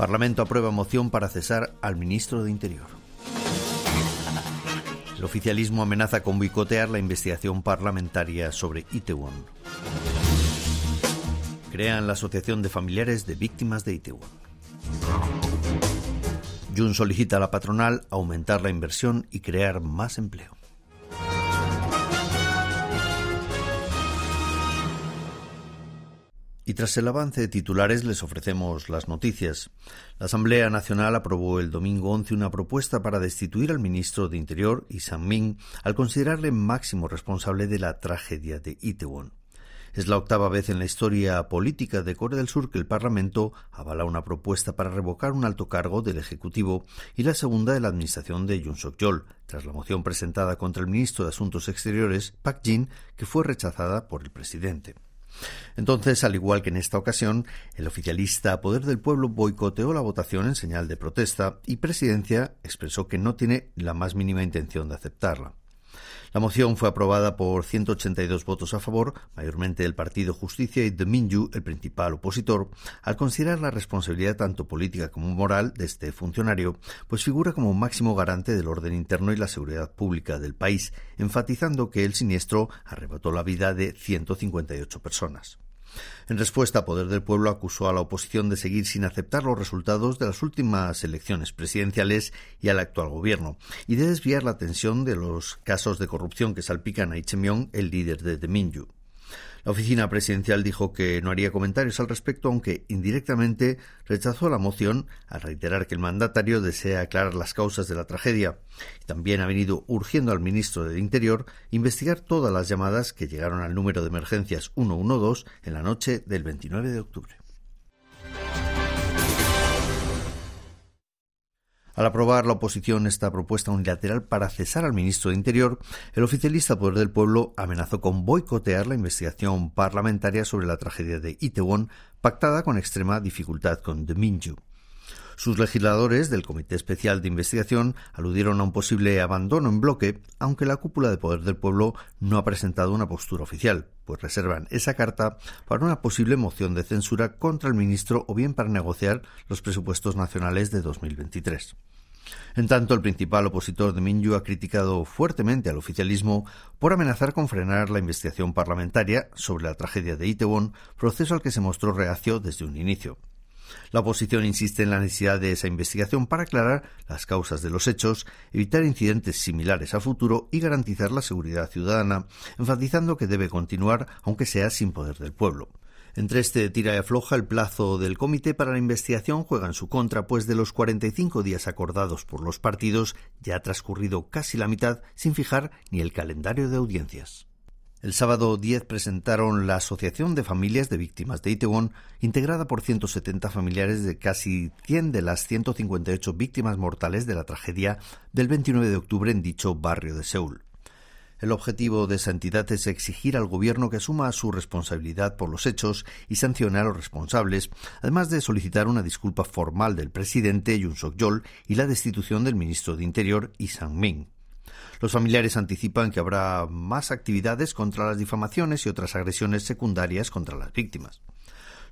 Parlamento aprueba moción para cesar al ministro de Interior. El oficialismo amenaza con boicotear la investigación parlamentaria sobre Itaewon. Crean la Asociación de Familiares de Víctimas de Itaewon. Jun solicita a la patronal aumentar la inversión y crear más empleo. Y tras el avance de titulares les ofrecemos las noticias. La Asamblea Nacional aprobó el domingo 11 una propuesta para destituir al ministro de Interior, Isan Min, al considerarle máximo responsable de la tragedia de Itaewon. Es la octava vez en la historia política de Corea del Sur que el Parlamento avala una propuesta para revocar un alto cargo del Ejecutivo y la segunda de la administración de Yoon Suk-yeol, tras la moción presentada contra el ministro de Asuntos Exteriores, Pak Jin, que fue rechazada por el presidente. Entonces, al igual que en esta ocasión, el oficialista Poder del Pueblo boicoteó la votación en señal de protesta y Presidencia expresó que no tiene la más mínima intención de aceptarla. La moción fue aprobada por 182 votos a favor, mayormente del Partido Justicia y de Minju, el principal opositor, al considerar la responsabilidad tanto política como moral de este funcionario, pues figura como máximo garante del orden interno y la seguridad pública del país, enfatizando que el siniestro arrebató la vida de 158 personas. En respuesta, Poder del Pueblo acusó a la oposición de seguir sin aceptar los resultados de las últimas elecciones presidenciales y al actual gobierno, y de desviar la atención de los casos de corrupción que salpican a Ichemion, el líder de Deminju. La oficina presidencial dijo que no haría comentarios al respecto, aunque indirectamente rechazó la moción al reiterar que el mandatario desea aclarar las causas de la tragedia. También ha venido urgiendo al ministro del Interior investigar todas las llamadas que llegaron al número de emergencias 112 en la noche del 29 de octubre. Al aprobar la oposición esta propuesta unilateral para cesar al ministro de Interior, el oficialista Poder del Pueblo amenazó con boicotear la investigación parlamentaria sobre la tragedia de Itaewon, pactada con extrema dificultad con The. Sus legisladores del Comité Especial de Investigación aludieron a un posible abandono en bloque, aunque la cúpula de Poder del Pueblo no ha presentado una postura oficial, pues reservan esa carta para una posible moción de censura contra el ministro o bien para negociar los presupuestos nacionales de 2023. En tanto, el principal opositor de Minju ha criticado fuertemente al oficialismo por amenazar con frenar la investigación parlamentaria sobre la tragedia de Itaewon, proceso al que se mostró reacio desde un inicio. La oposición insiste en la necesidad de esa investigación para aclarar las causas de los hechos, evitar incidentes similares a futuro y garantizar la seguridad ciudadana, enfatizando que debe continuar aunque sea sin poder del pueblo. Entre este tira y afloja, el plazo del comité para la investigación juega en su contra, pues de los 45 días acordados por los partidos ya ha transcurrido casi la mitad sin fijar ni el calendario de audiencias. El sábado 10 presentaron la Asociación de Familias de Víctimas de Itaewon, integrada por 170 familiares de casi 100 de las 158 víctimas mortales de la tragedia del 29 de octubre en dicho barrio de Seúl. El objetivo de esa entidad es exigir al gobierno que asuma su responsabilidad por los hechos y sancione a los responsables, además de solicitar una disculpa formal del presidente Yoon Suk-yeol y la destitución del ministro de Interior, Lee Sang-min. Los familiares anticipan que habrá más actividades contra las difamaciones y otras agresiones secundarias contra las víctimas.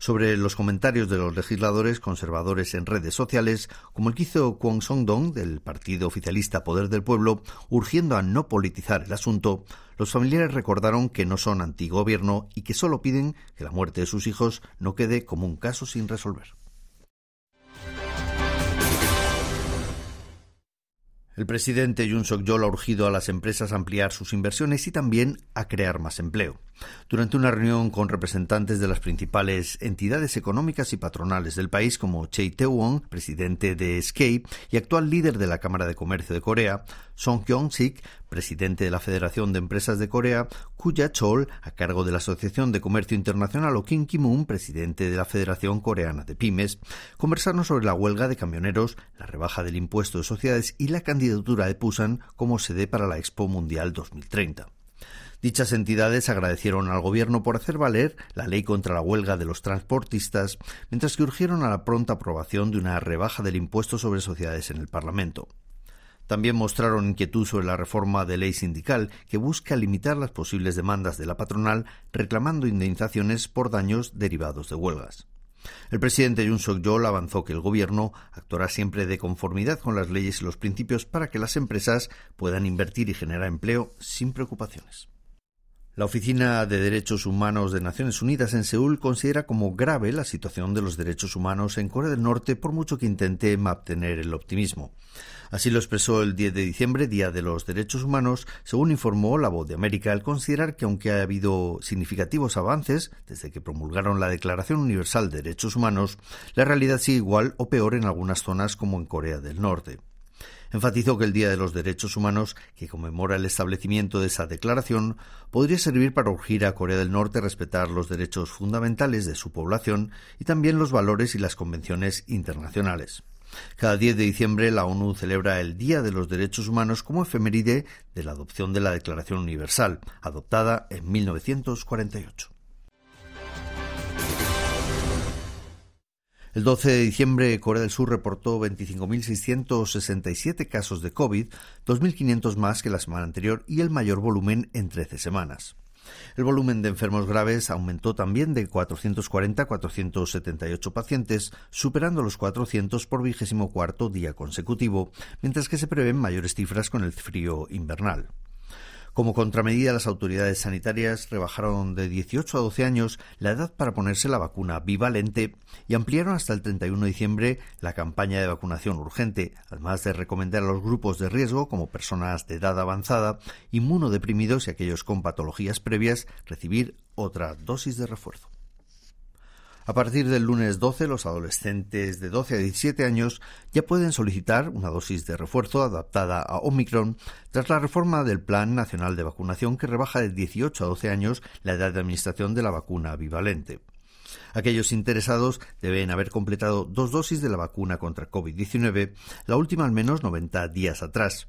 Sobre los comentarios de los legisladores conservadores en redes sociales, como el que hizo Kwon Song-dong del partido oficialista Poder del Pueblo, urgiendo a no politizar el asunto, los familiares recordaron que no son antigobierno y que solo piden que la muerte de sus hijos no quede como un caso sin resolver. El presidente Yoon Suk-yeol ha urgido a las empresas a ampliar sus inversiones y también a crear más empleo. Durante una reunión con representantes de las principales entidades económicas y patronales del país, como Choi Tae-won, presidente de Escape y actual líder de la Cámara de Comercio de Corea, Song Kyung-sik, presidente de la Federación de Empresas de Corea, Kuya Chol, a cargo de la Asociación de Comercio Internacional, o Kim Ki-moon, presidente de la Federación Coreana de Pymes, conversaron sobre la huelga de camioneros, la rebaja del impuesto de sociedades y la candidatura de Pusan como sede para la Expo Mundial 2030. Dichas entidades agradecieron al Gobierno por hacer valer la ley contra la huelga de los transportistas, mientras que urgieron a la pronta aprobación de una rebaja del impuesto sobre sociedades en el Parlamento. También mostraron inquietud sobre la reforma de ley sindical que busca limitar las posibles demandas de la patronal reclamando indemnizaciones por daños derivados de huelgas. El presidente Yoon Suk-yeol avanzó que el gobierno actuará siempre de conformidad con las leyes y los principios para que las empresas puedan invertir y generar empleo sin preocupaciones. La Oficina de Derechos Humanos de Naciones Unidas en Seúl considera como grave la situación de los derechos humanos en Corea del Norte por mucho que intente mantener el optimismo. Así lo expresó el 10 de diciembre, Día de los Derechos Humanos, según informó La Voz de América, al considerar que aunque ha habido significativos avances desde que promulgaron la Declaración Universal de Derechos Humanos, la realidad sigue igual o peor en algunas zonas como en Corea del Norte enfatizó que el Día de los Derechos Humanos, que conmemora el establecimiento de esa declaración, podría servir para urgir a Corea del Norte a respetar los derechos fundamentales de su población y también los valores y las convenciones internacionales. Cada 10 de diciembre la ONU celebra el Día de los Derechos Humanos como efeméride de la adopción de la Declaración Universal, adoptada en 1948. El 12 de diciembre, Corea del Sur reportó 25.667 casos de COVID, 2.500 más que la semana anterior y el mayor volumen en 13 semanas. El volumen de enfermos graves aumentó también de 440 a 478 pacientes, superando los 400 por vigésimo cuarto día consecutivo, mientras que se prevén mayores cifras con el frío invernal. Como contramedida, las autoridades sanitarias rebajaron de 18 a 12 años la edad para ponerse la vacuna bivalente y ampliaron hasta el 31 de diciembre la campaña de vacunación urgente, además de recomendar a los grupos de riesgo, como personas de edad avanzada, inmunodeprimidos y aquellos con patologías previas, recibir otra dosis de refuerzo. A partir del lunes 12, los adolescentes de 12 a 17 años ya pueden solicitar una dosis de refuerzo adaptada a Omicron tras la reforma del Plan Nacional de Vacunación que rebaja de 18 a 12 años la edad de administración de la vacuna bivalente. Aquellos interesados deben haber completado dos dosis de la vacuna contra COVID-19, la última al menos 90 días atrás.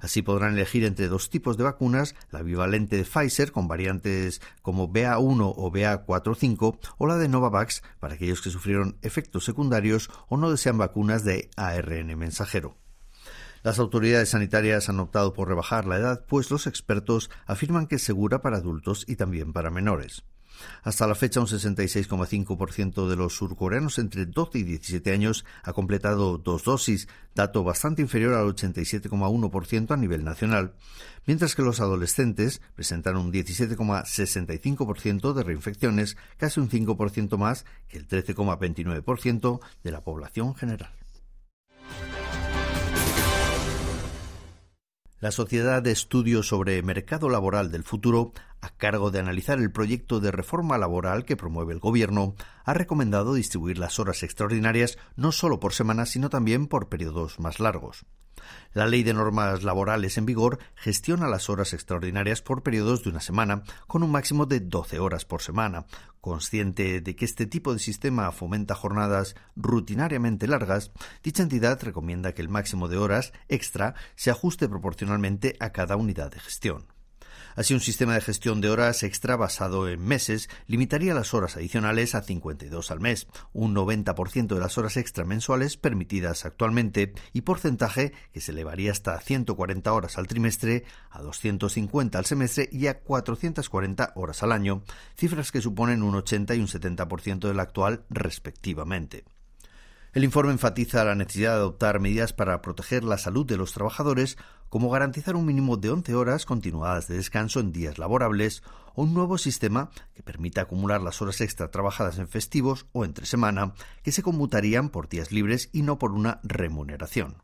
Así podrán elegir entre dos tipos de vacunas, la bivalente de Pfizer con variantes como BA1 o BA45 o la de Novavax para aquellos que sufrieron efectos secundarios o no desean vacunas de ARN mensajero. Las autoridades sanitarias han optado por rebajar la edad, pues los expertos afirman que es segura para adultos y también para menores. Hasta la fecha, un 66,5% de los surcoreanos entre 12 y 17 años ha completado dos dosis, dato bastante inferior al 87,1% a nivel nacional, mientras que los adolescentes presentan un 17,65% de reinfecciones, casi un 5% más que el 13,29% de la población general. La Sociedad de Estudios sobre Mercado Laboral del Futuro, cargo de analizar el proyecto de reforma laboral que promueve el Gobierno, ha recomendado distribuir las horas extraordinarias no solo por semanas, sino también por periodos más largos. La ley de normas laborales en vigor gestiona las horas extraordinarias por periodos de una semana, con un máximo de 12 horas por semana. Consciente de que este tipo de sistema fomenta jornadas rutinariamente largas, dicha entidad recomienda que el máximo de horas extra se ajuste proporcionalmente a cada unidad de gestión. Así, un sistema de gestión de horas extra basado en meses limitaría las horas adicionales a 52 al mes, un 90% de las horas extra mensuales permitidas actualmente y porcentaje que se elevaría hasta 140 horas al trimestre, a 250 al semestre y a 440 horas al año, cifras que suponen un 80 y un 70% del actual respectivamente. El informe enfatiza la necesidad de adoptar medidas para proteger la salud de los trabajadores, como garantizar un mínimo de 11 horas continuadas de descanso en días laborables o un nuevo sistema que permita acumular las horas extra trabajadas en festivos o entre semana, que se conmutarían por días libres y no por una remuneración.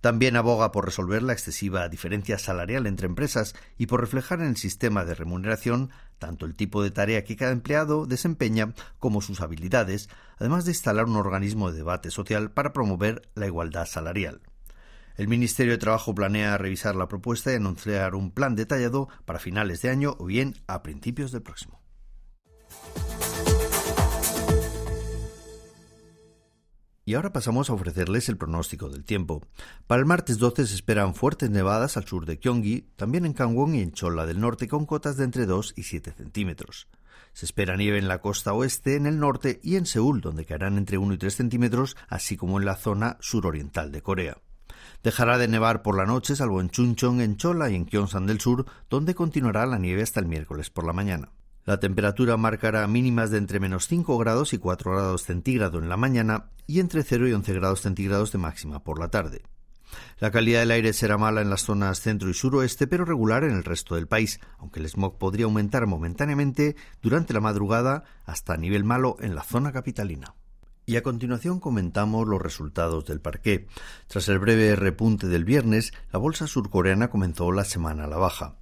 También aboga por resolver la excesiva diferencia salarial entre empresas y por reflejar en el sistema de remuneración tanto el tipo de tarea que cada empleado desempeña como sus habilidades, además de instalar un organismo de debate social para promover la igualdad salarial. El Ministerio de Trabajo planea revisar la propuesta y anunciar un plan detallado para finales de año o bien a principios del próximo. Y ahora pasamos a ofrecerles el pronóstico del tiempo. Para el martes 12 se esperan fuertes nevadas al sur de Gyeonggi, también en Gangwon y en Cholla del norte con cotas de entre 2 y 7 centímetros. Se espera nieve en la costa oeste, en el norte y en Seúl, donde caerán entre 1 y 3 centímetros, así como en la zona suroriental de Corea. Dejará de nevar por la noche, salvo en Chuncheon, en Cholla y en Gyeongsan del sur, donde continuará la nieve hasta el miércoles por la mañana. La temperatura marcará mínimas de entre menos 5 grados y 4 grados centígrados en la mañana y entre 0 y 11 grados centígrados de máxima por la tarde. La calidad del aire será mala en las zonas centro y suroeste, pero regular en el resto del país, aunque el smog podría aumentar momentáneamente durante la madrugada hasta nivel malo en la zona capitalina. Y a continuación comentamos los resultados del parqué. Tras el breve repunte del viernes, la bolsa surcoreana comenzó la semana a la baja.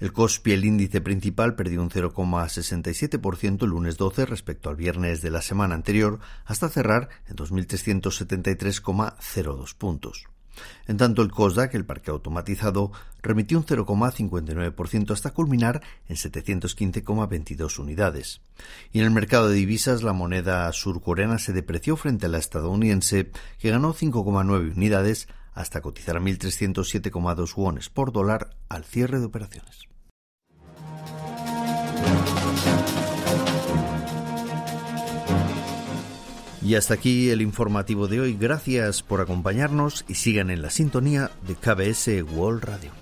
El Kospi, el índice principal, perdió un 0,67% el lunes 12 respecto al viernes de la semana anterior, hasta cerrar en 2.373,02 puntos. En tanto, el COSDAC, el parque automatizado, remitió un 0,59% hasta culminar en 715,22 unidades. Y en el mercado de divisas, la moneda surcoreana se depreció frente a la estadounidense, que ganó 5,9 unidades hasta cotizar a 1.307,2 wones por dólar al cierre de operaciones. Y hasta aquí el informativo de hoy. Gracias por acompañarnos y sigan en la sintonía de KBS World Radio.